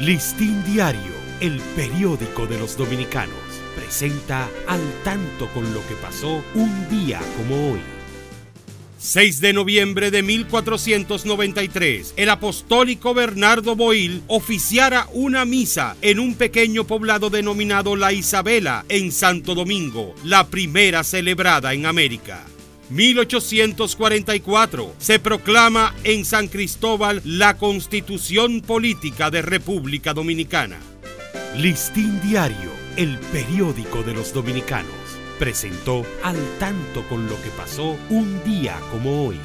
Listín Diario, el periódico de los dominicanos, presenta al tanto con lo que pasó un día como hoy. 6 de noviembre de 1493, el apostólico Bernardo Boil oficiara una misa en un pequeño poblado denominado La Isabela, en Santo Domingo, la primera celebrada en América. 1844 se proclama en San Cristóbal la Constitución Política de República Dominicana. Listín Diario, el periódico de los dominicanos, presentó al tanto con lo que pasó un día como hoy.